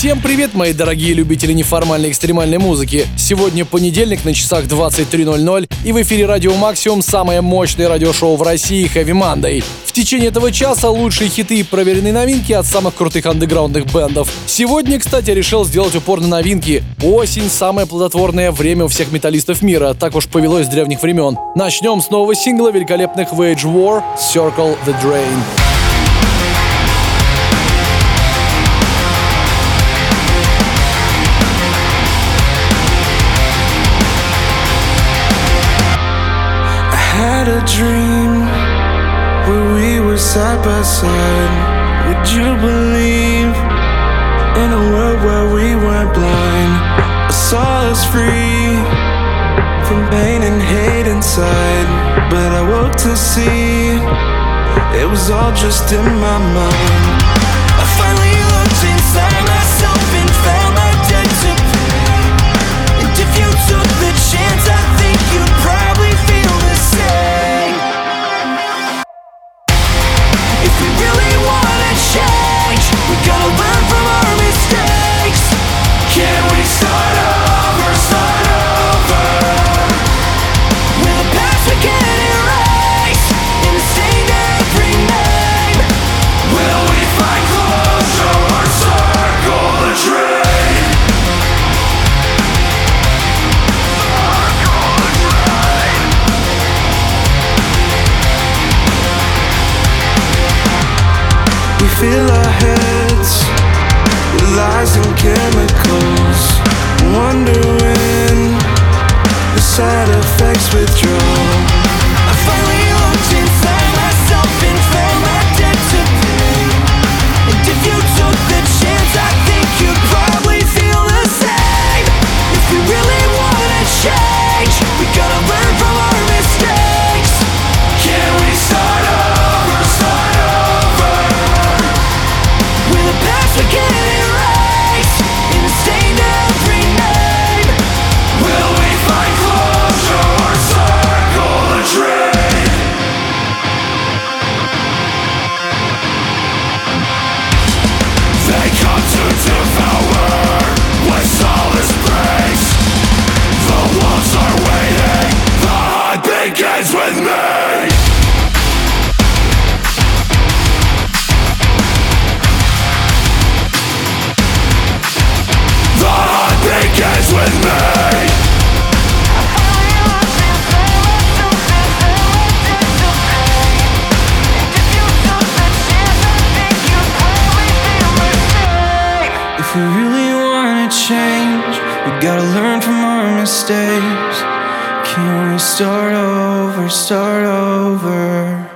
Всем привет, мои дорогие любители неформальной экстремальной музыки. Сегодня понедельник на часах 23.00 и в эфире Радио Максимум самое мощное радиошоу в России Heavy Monday. В течение этого часа лучшие хиты и проверенные новинки от самых крутых андеграундных бендов. Сегодня, кстати, решил сделать упор на новинки. Осень – самое плодотворное время у всех металлистов мира, так уж повелось с древних времен. Начнем с нового сингла великолепных Wage War «Circle the Drain». Dream where we were side by side. Would you believe in a world where we weren't blind? I saw us free from pain and hate inside. But I woke to see it was all just in my mind. Mistakes. Can we start over, start over?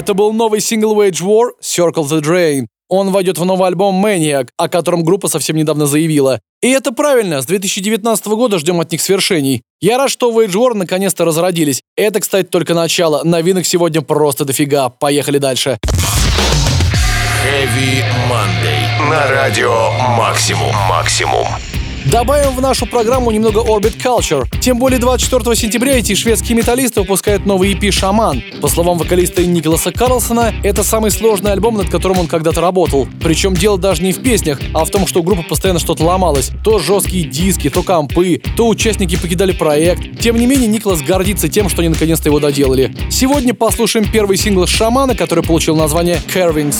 Это был новый сингл Wage War «Circle the Drain». Он войдет в новый альбом Maniac, о котором группа совсем недавно заявила. И это правильно, с 2019 года ждем от них свершений. Я рад, что Wage War наконец-то разродились. Это, кстати, только начало. Новинок сегодня просто дофига. Поехали дальше. Heavy Monday. На радио «Максимум». «Максимум». Добавим в нашу программу немного Orbit Culture. Тем более 24 сентября эти шведские металлисты выпускают новый EP «Шаман». По словам вокалиста Николаса Карлсона, это самый сложный альбом, над которым он когда-то работал. Причем дело даже не в песнях, а в том, что у группы постоянно что-то ломалось. То жесткие диски, то компы, то участники покидали проект. Тем не менее, Николас гордится тем, что они наконец-то его доделали. Сегодня послушаем первый сингл «Шамана», который получил название «Carvings».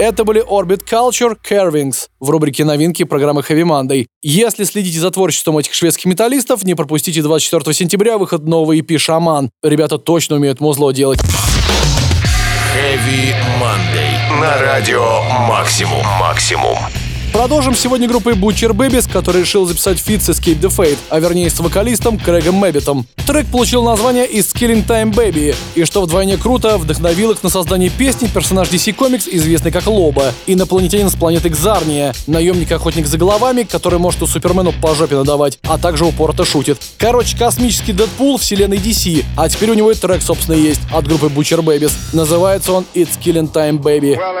Это были Orbit Culture Carvings в рубрике новинки программы Heavy Monday. Если следите за творчеством этих шведских металлистов, не пропустите 24 сентября выход нового EP Shaman. Ребята точно умеют музло делать. Heavy Monday. На радио Максимум. Максимум. Продолжим сегодня группой Butcher Babies, который решил записать feat с Escape the Fate, а вернее с вокалистом Крэгом Мэббитом. Трек получил название It's Killin' Time, Baby, и что вдвойне круто, вдохновил их на создание песни персонаж DC Comics, известный как Лобо, инопланетянин с планеты Кзарния, наемник-охотник за головами, который может и Супермену по жопе надавать, а также упорото шутит. Короче, космический Дэдпул вселенной DC, а теперь у него и трек, собственно, есть от группы Butcher Babies. Называется он It's Killing Time Baby. Well,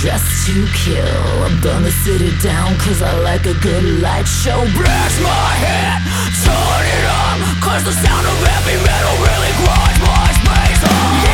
Just to kill, burn the city down Cause I like a good light show. Blast my head, turn it up Cause the sound of heavy metal really grinds my space up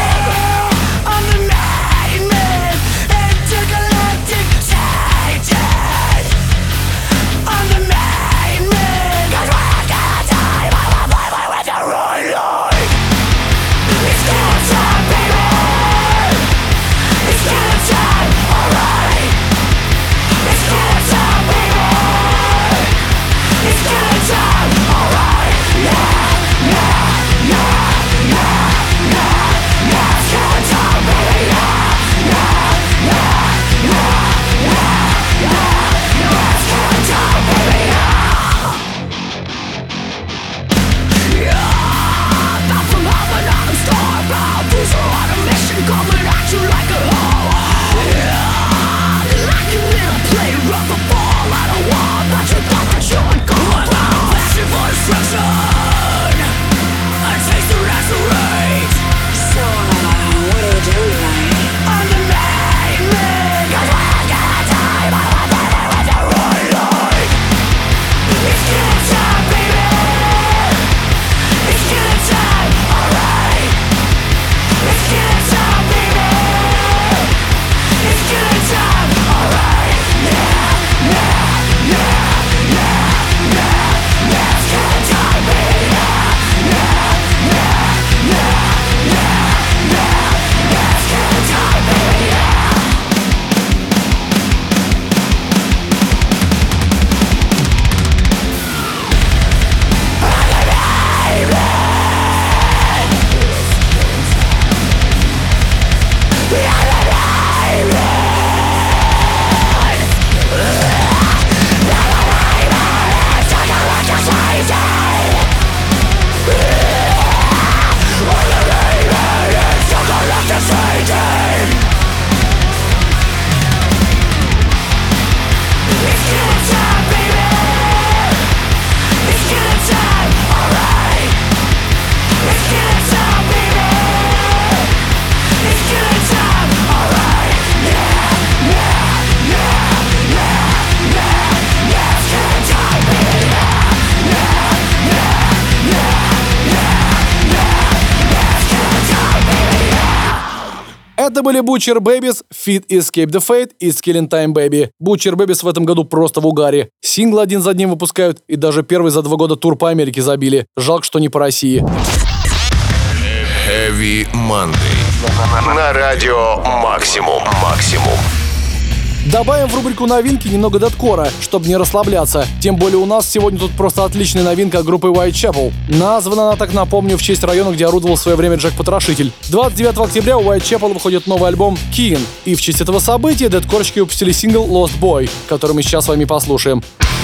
Это были Butcher Babies, Fit Escape the Fate и Skilling Time Baby. Butcher Babies в этом году просто в угаре. Синглы один за одним выпускают, и даже первый за два года тур по Америке забили. Жалко, что не по России. Heavy Monday. На радио Максимум. Максимум. Добавим в рубрику новинки немного дедкора, чтобы не расслабляться. Тем более у нас сегодня тут просто отличная новинка группы Whitechapel. Названа она, так напомню, в честь района, где орудовал в свое время Джек Потрошитель. 29 октября у Whitechapel выходит новый альбом Keen. И в честь этого события дедкорчики выпустили сингл Lost Boy, который мы сейчас с вами послушаем. Take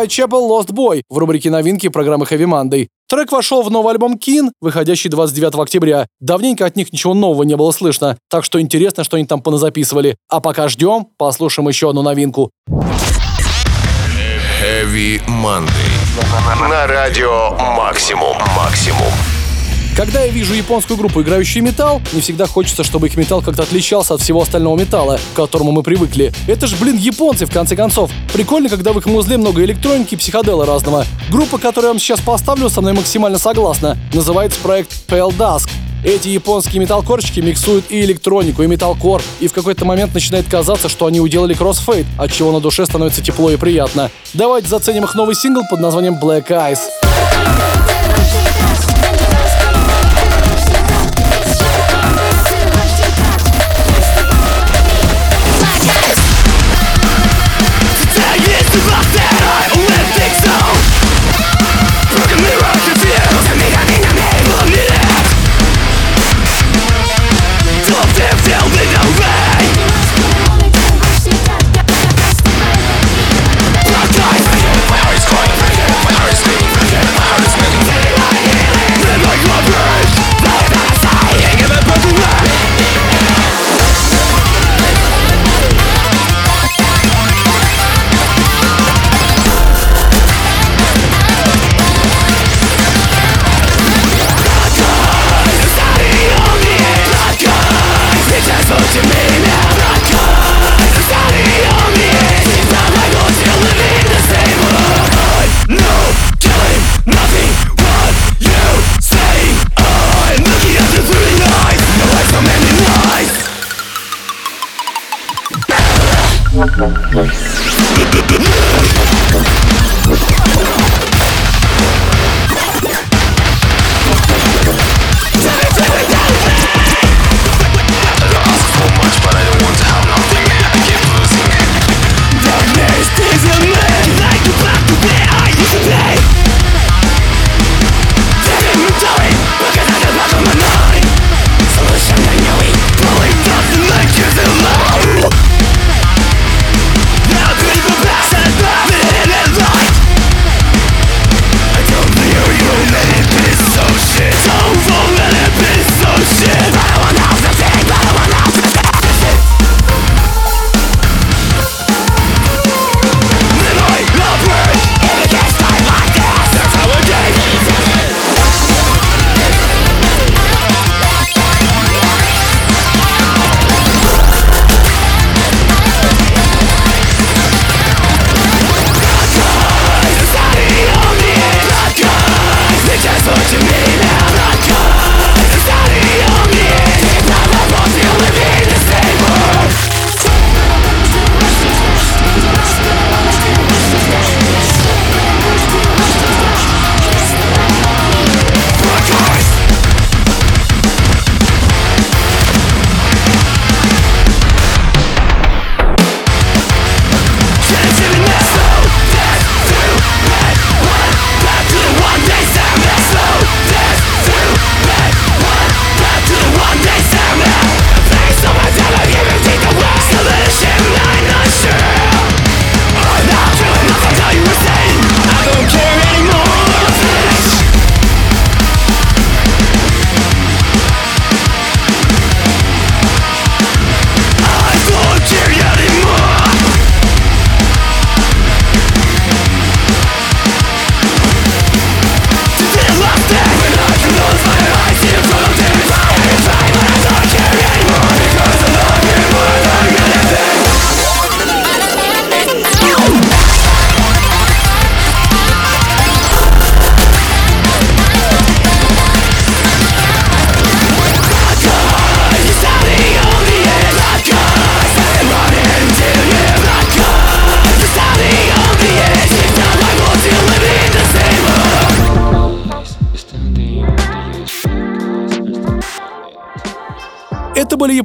Whitechapel Lost Boy в рубрике новинки программы Heavy Monday. Трек вошел в новый альбом Кин, выходящий 29 октября. Давненько от них ничего нового не было слышно, так что интересно, что они там поназаписывали. А пока ждем, послушаем еще одну новинку. Heavy Monday. На радио Максимум. Максимум. Когда я вижу японскую группу, играющую металл, не всегда хочется, чтобы их металл как-то отличался от всего остального металла, к которому мы привыкли. Это ж, блин, японцы, в конце концов. Прикольно, когда в их музле много электроники и психодела разного. Группа, которую я вам сейчас поставлю, со мной максимально согласна. Называется проект Pale Dusk. Эти японские металлкорщики миксуют и электронику, и металлкор, и в какой-то момент начинает казаться, что они уделали кроссфейд, от чего на душе становится тепло и приятно. Давайте заценим их новый сингл под названием Black Eyes.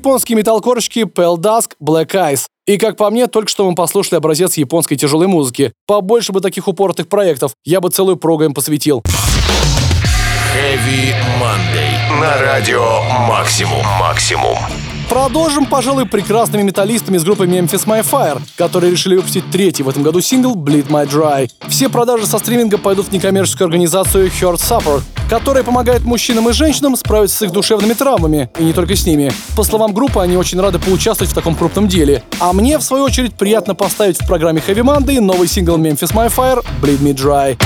Японские металлкорщики Pale Dusk Black Eyes. И как по мне, только что мы послушали образец японской тяжелой музыки. Побольше бы таких упоротых проектов, я бы целую прогу им посвятил. Heavy Monday. На радио Максимум. Максимум. Продолжим, пожалуй, прекрасными металлистами из группы Memphis My Fire, которые решили выпустить третий в этом году сингл Bleed My Dry. Все продажи со стриминга пойдут в некоммерческую организацию Heart Support, которая помогает мужчинам и женщинам справиться с их душевными травмами, и не только с ними. По словам группы, они очень рады поучаствовать в таком крупном деле. А мне, в свою очередь, приятно поставить в программе Heavy Monday новый сингл Memphis My Fire Bleed Me Dry.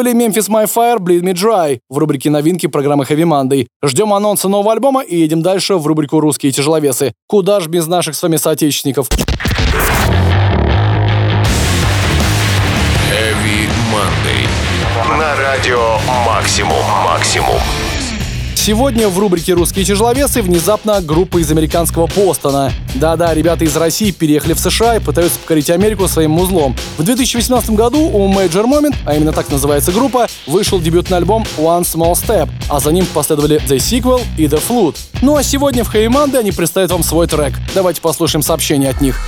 Были Memphis My Fire, Bleed Me Dry в рубрике новинки программы Heavy Monday. Ждем анонса нового альбома и едем дальше в рубрику «Русские тяжеловесы». Куда ж без наших с вами соотечественников? Heavy Monday. На радио Максимум. Максимум. Сегодня в рубрике «Русские тяжеловесы» внезапно группа из американского Бостона. Да-да, ребята из России переехали в США и пытаются покорить Америку своим узлом. В 2018 году у Major Moment, а именно так называется группа, вышел дебютный альбом One Small Step, а за ним последовали The Sequel и The Flute. Ну а сегодня в Monday они представят вам свой трек. Давайте послушаем сообщение от них.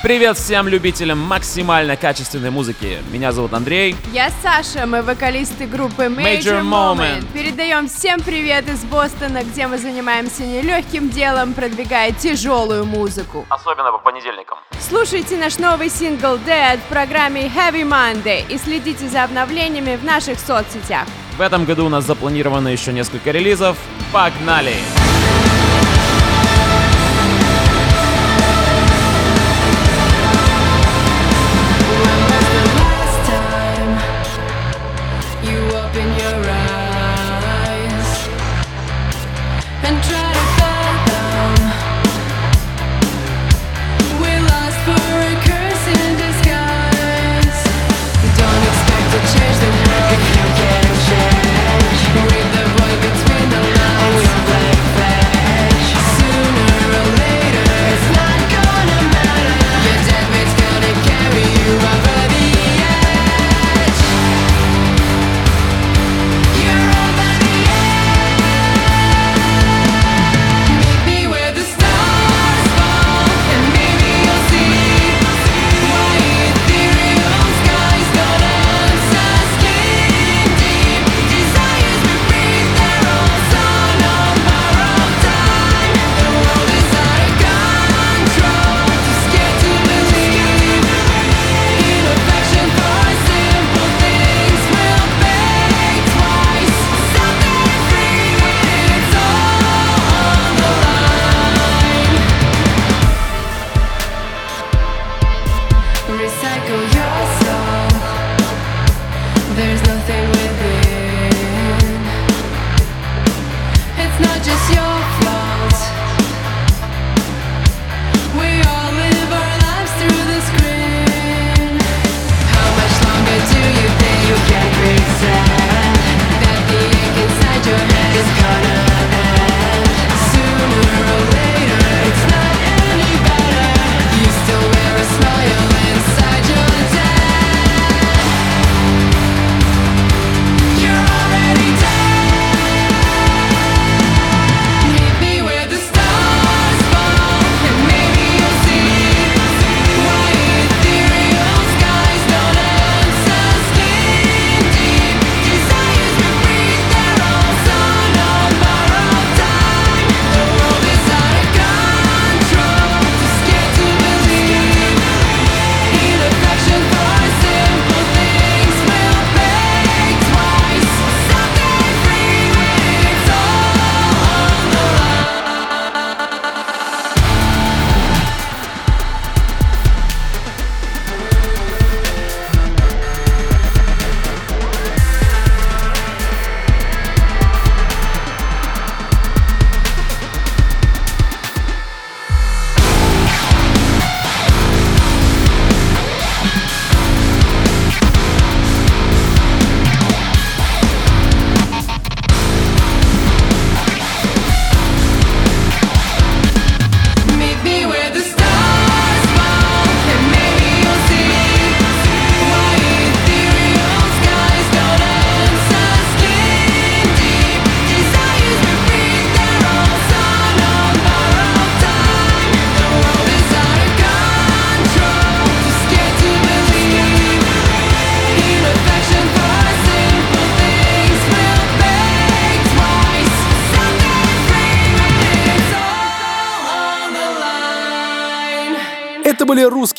Привет всем любителям максимально качественной музыки. Меня зовут Андрей. Я Саша, мы вокалисты группы Major, Major Moment. Moment. Передаем всем привет из Бостона, где мы занимаемся нелегким делом, продвигая тяжелую музыку. Особенно по понедельникам. Слушайте наш новый сингл Dead в программе Heavy Monday и следите за обновлениями в наших соцсетях. В этом году у нас запланировано еще несколько релизов. Погнали! You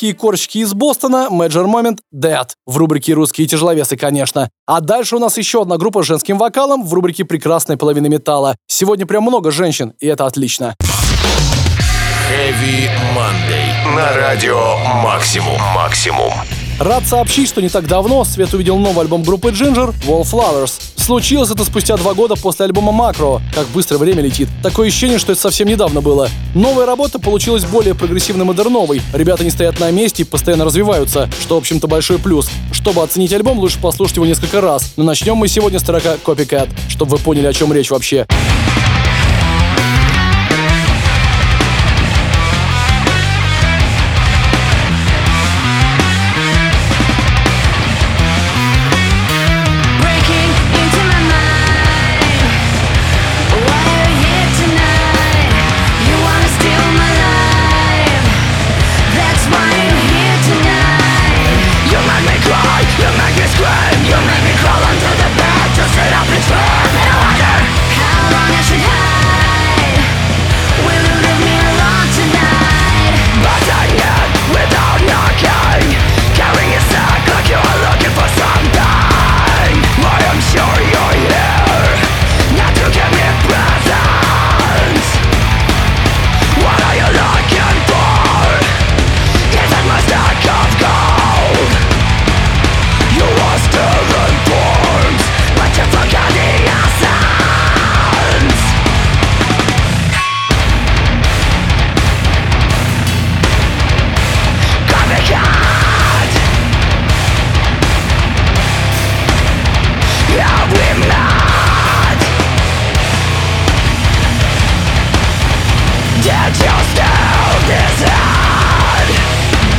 были русские корчки из Бостона, Major Moment, Dead. В рубрике «Русские тяжеловесы», конечно. А дальше у нас еще одна группа с женским вокалом в рубрике «Прекрасная половина металла». Сегодня прям много женщин, и это отлично. Heavy Monday. На радио Максимум. Максимум. Рад сообщить, что не так давно Свет увидел новый альбом группы Ginger Wallflowers. Случилось это спустя два года после альбома Макро. Как быстро время летит. Такое ощущение, что это совсем недавно было. Новая работа получилась более прогрессивно-модерновой. Ребята не стоят на месте и постоянно развиваются, что, в общем-то, большой плюс. Чтобы оценить альбом, лучше послушать его несколько раз. Но начнем мы сегодня с трека Copycat, чтобы вы поняли, о чем речь вообще. Breaking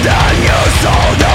Then you sold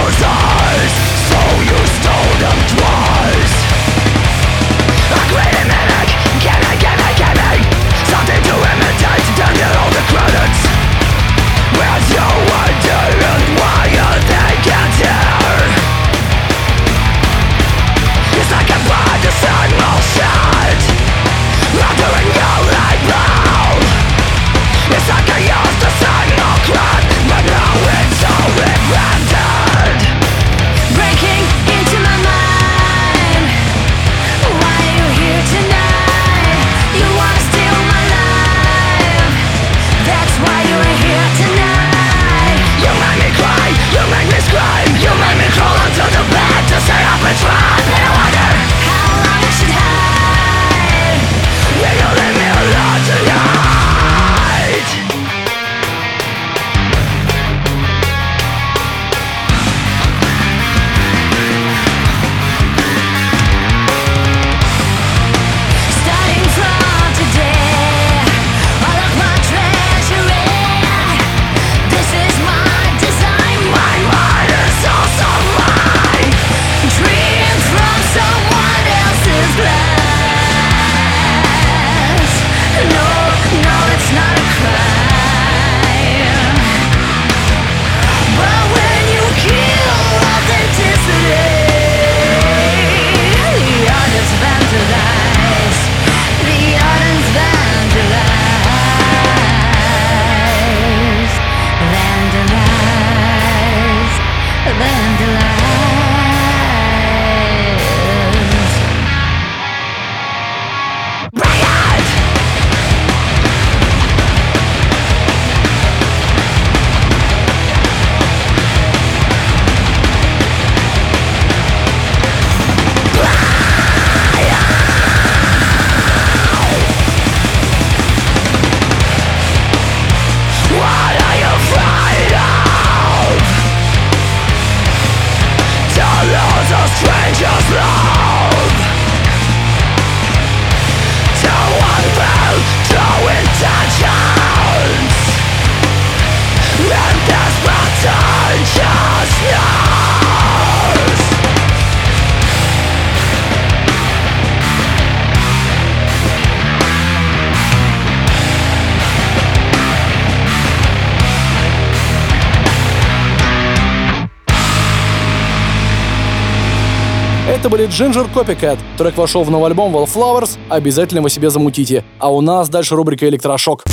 Были Ginger Copycat. Трек вошел в новый альбом Wallflowers. Обязательно его себе замутите. А у нас дальше рубрика «Электрошок».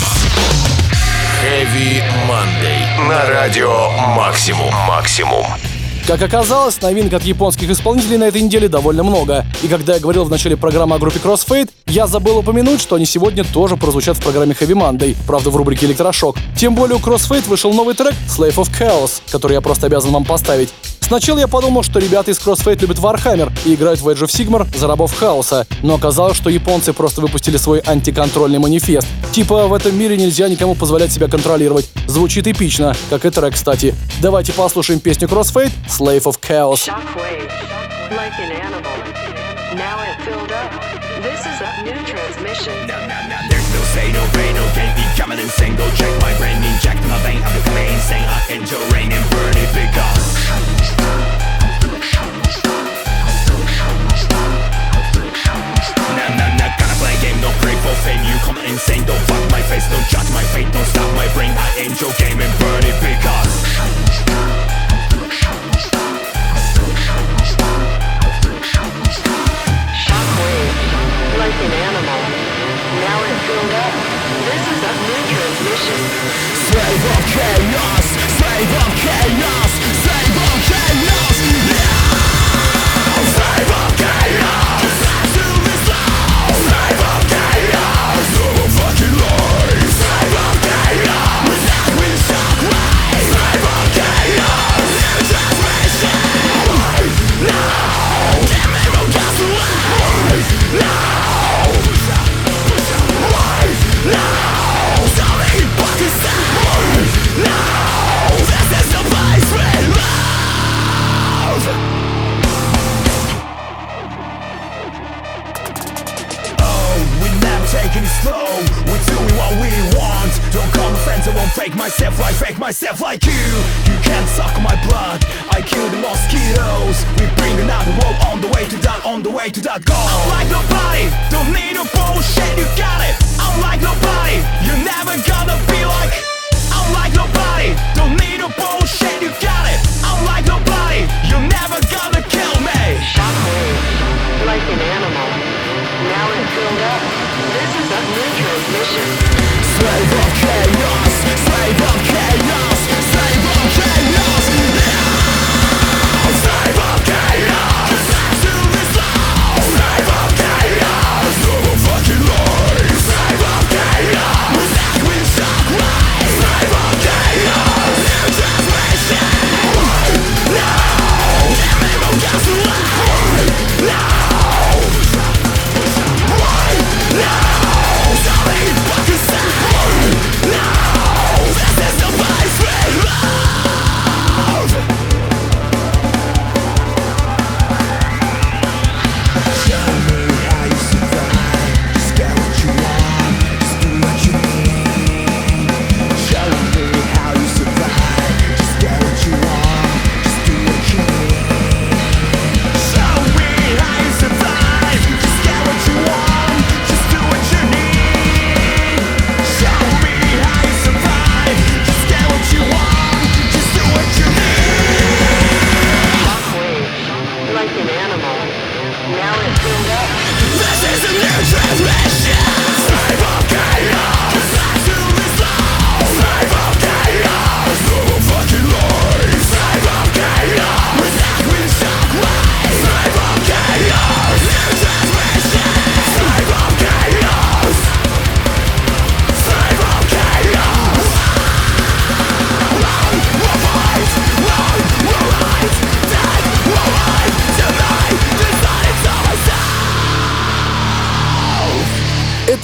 Heavy Monday. на радио Максимум. Максимум. Как оказалось, новинок от японских исполнителей на этой неделе довольно много. И когда я говорил в начале программы о группе Crossfade, я забыл упомянуть, что они сегодня тоже прозвучат в программе Heavy Monday, правда в рубрике Электрошок. Тем более у Crossfade вышел новый трек Slave of Chaos, который я просто обязан вам поставить. Сначала я подумал, что ребята из Crossfade любят Warhammer и играют в Age of Sigmar за рабов хаоса, но оказалось, что японцы просто выпустили свой антиконтрольный манифест. Типа в этом мире нельзя никому позволять себя контролировать. Звучит эпично, как и трек, кстати. Давайте послушаем песню Crossfade Slave of Chaos. Shockwave, like an animal. Now it filled up. This is a new transmission. There's no say, no pain, no gain. Becoming insane. Go check my brain, inject my vein. I'm becoming insane. I enter rain and burn it because. No for fame. You come insane, don't fuck my face, don't judge my fate, don't stop my brain. I end your game and burn it because. An animal. Now it filled up. This is a new transmission. Slave of chaos, slave of chaos, taking. We're doing what we want. Don't call my friends, I won't fake myself like fake myself like you. You can't suck my blood. I kill the mosquitoes. We bring another world on the way to that, on the way to that goal. I'm like nobody, don't need no bullshit. You got it. I'm like nobody. You're never gonna be like. I'm like nobody, don't need no bullshit. You got it. I'm like nobody. You're never gonna kill me. Shockwave, like an animal. Now filled up. This is a new transmission. Slave of chaos, slave of chaos,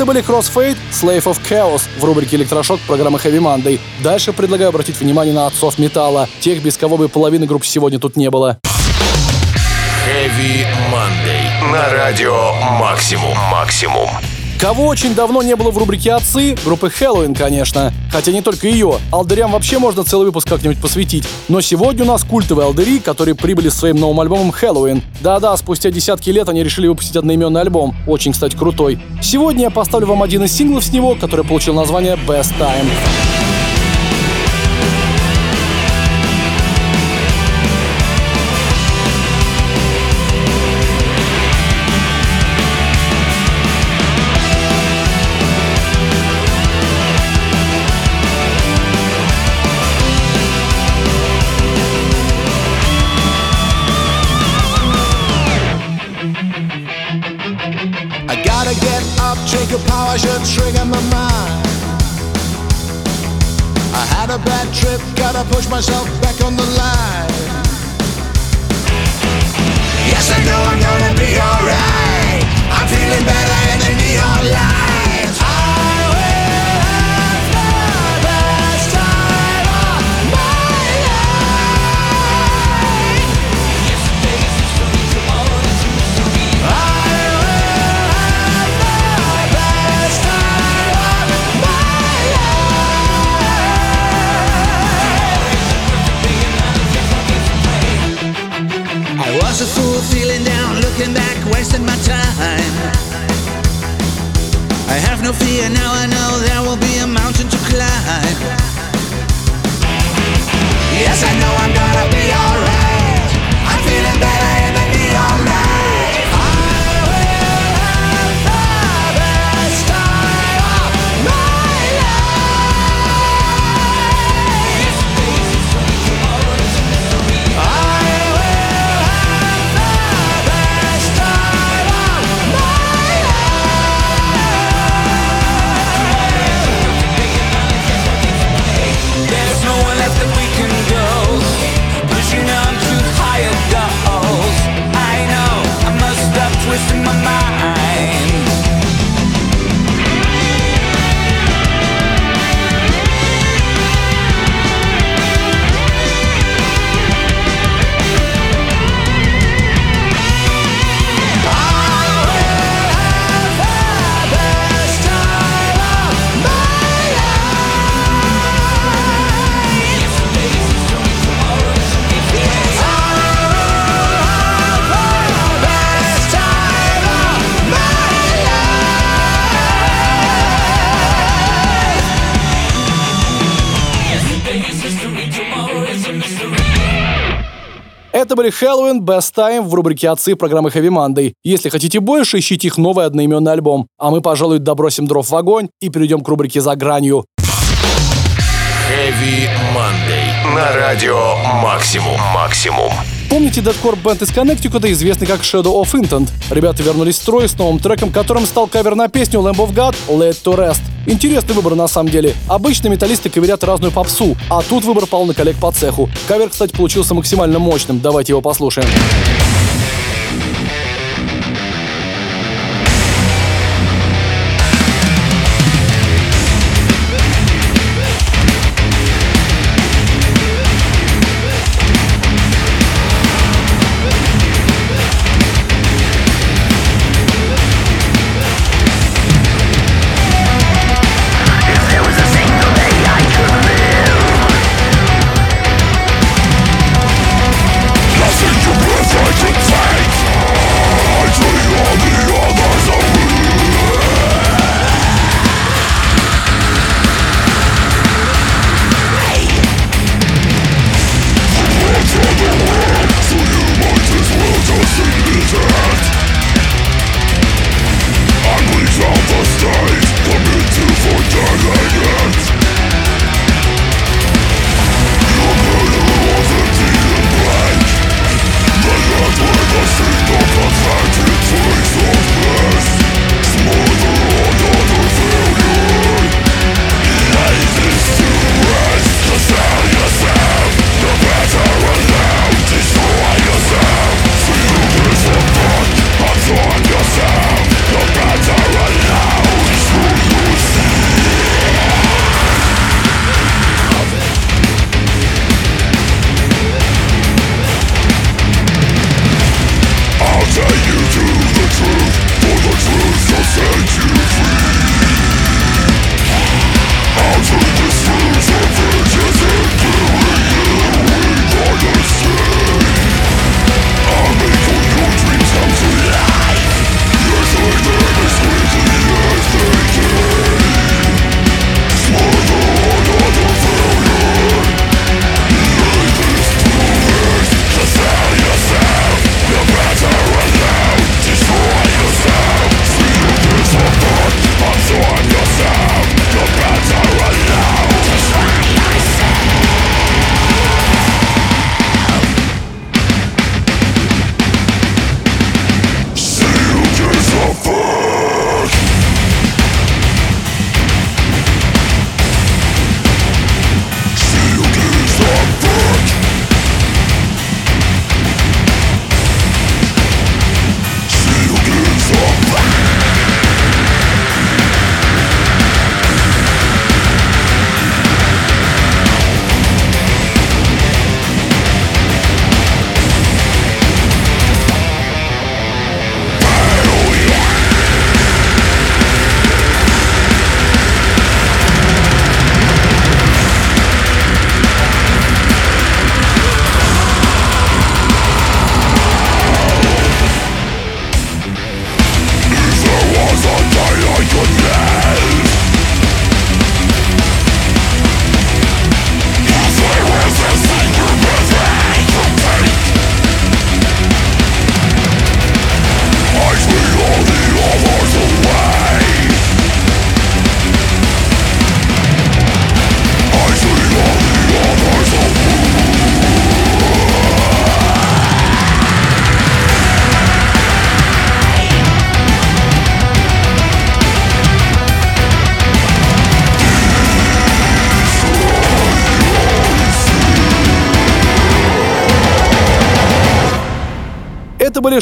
были Crossfade, Slave of Chaos в рубрике Электрошок программы Heavy Monday. Дальше предлагаю обратить внимание на отцов металла, тех, без кого бы половины групп сегодня тут не было. Heavy Monday. На радио Максимум. Максимум. Кого очень давно не было в рубрике «Отцы» группы Хэллоуин, конечно. Хотя не только ее. Алдырям вообще можно целый выпуск как-нибудь посвятить. Но сегодня у нас культовые алдыри, которые прибыли своим новым альбомом «Хэллоуин». Да-да, спустя десятки лет они решили выпустить одноименный альбом. Очень, кстати, крутой. Сегодня я поставлю вам один из синглов с него, который получил название «Best Time». Gotta push myself back on the line. Были Хэллоуин Best Time в рубрике «Отцы» программы Heavy Monday. Если хотите больше, ищите их новый одноименный альбом. А мы, пожалуй, добросим дров в огонь и перейдем к рубрике «За гранью». Heavy Monday. На радио Максимум. Максимум. Помните дедкор бенд из Коннектикута, известный как Shadow of Intent? Ребята вернулись в строй с новым треком, которым стал кавер на песню Lamb of God Let to Rest. Интересный выбор на самом деле. Обычно металлисты каверят разную попсу, а тут выбор пал на коллег по цеху. Кавер, кстати, получился максимально мощным. Давайте его послушаем.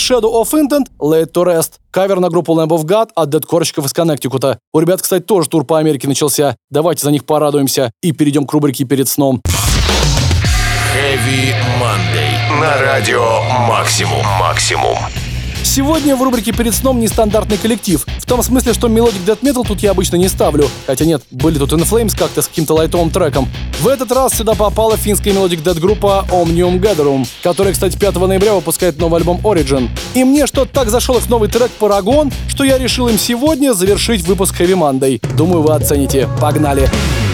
Shadow of Intent, Laid to Rest, кавер на группу Lamb of God от дэткорщиков из Коннектикута. У ребят, кстати, тоже тур по Америке начался. Давайте за них порадуемся и перейдем к рубрике «Перед сном». Heavy Monday. На радио Максимум. Максимум. Сегодня в рубрике «Перед сном» нестандартный коллектив. В том смысле, что melodic death metal тут я обычно не ставлю. Хотя нет, были тут In Flames как-то с каким-то лайтовым треком. В этот раз сюда попала финская melodic death группа Omnium Gatherum, которая, кстати, 5 ноября выпускает новый альбом Origin. И мне что-то так зашел их новый трек Paragon, что я решил им сегодня завершить выпуск Heavy Monday. Думаю, вы оцените. Погнали! Погнали!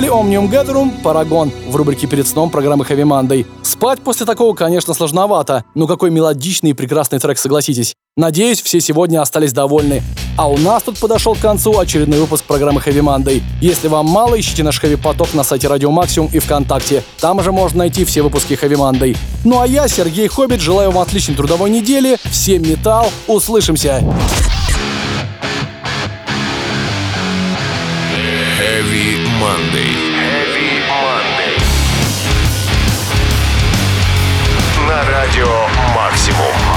Были Omnium Gatherum, Парагон в рубрике «Перед сном» программы Heavy Monday. Спать после такого, конечно, сложновато, но какой мелодичный и прекрасный трек, согласитесь. Надеюсь, все сегодня остались довольны. А у нас тут подошел к концу очередной выпуск программы Heavy Monday. Если вам мало, ищите наш Heavy Поток на сайте Радио Максимум и ВКонтакте. Там же можно найти все выпуски Heavy Monday. Ну а я, Сергей Хоббит, желаю вам отличной трудовой недели. Всем металл. Услышимся. Heavy Monday. Heavy Monday. На радио «Максимум».